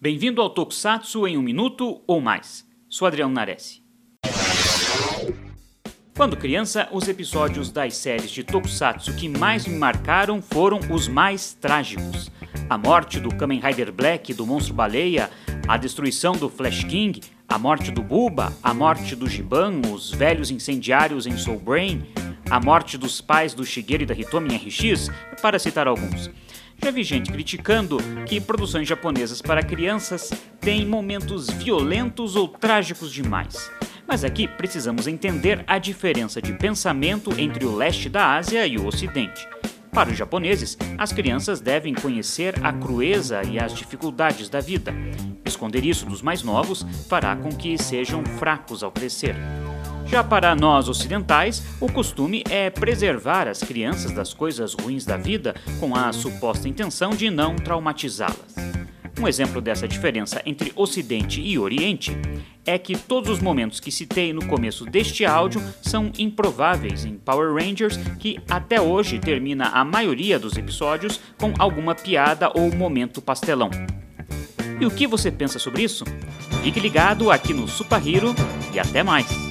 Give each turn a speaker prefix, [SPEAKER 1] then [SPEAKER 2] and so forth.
[SPEAKER 1] Bem-vindo ao Tokusatsu em um minuto ou mais. Sou Adriano Nares. Quando criança, os episódios das séries de Tokusatsu que mais me marcaram foram os mais trágicos. A morte do Kamen Rider Black do Monstro Baleia, a destruição do Flash King, a morte do Buba, a morte do Giban, os velhos incendiários em Soul Brain, a morte dos pais do Shigeru e da Hitomi RX, para citar alguns. Já vi gente criticando que produções japonesas para crianças têm momentos violentos ou trágicos demais. Mas aqui precisamos entender a diferença de pensamento entre o leste da Ásia e o ocidente. Para os japoneses, as crianças devem conhecer a crueza e as dificuldades da vida. Esconder isso dos mais novos fará com que sejam fracos ao crescer. Já para nós ocidentais, o costume é preservar as crianças das coisas ruins da vida com a suposta intenção de não traumatizá-las. Um exemplo dessa diferença entre Ocidente e Oriente é que todos os momentos que citei no começo deste áudio são improváveis em Power Rangers, que até hoje termina a maioria dos episódios com alguma piada ou momento pastelão. E o que você pensa sobre isso? Fique ligado aqui no Super Hero e até mais!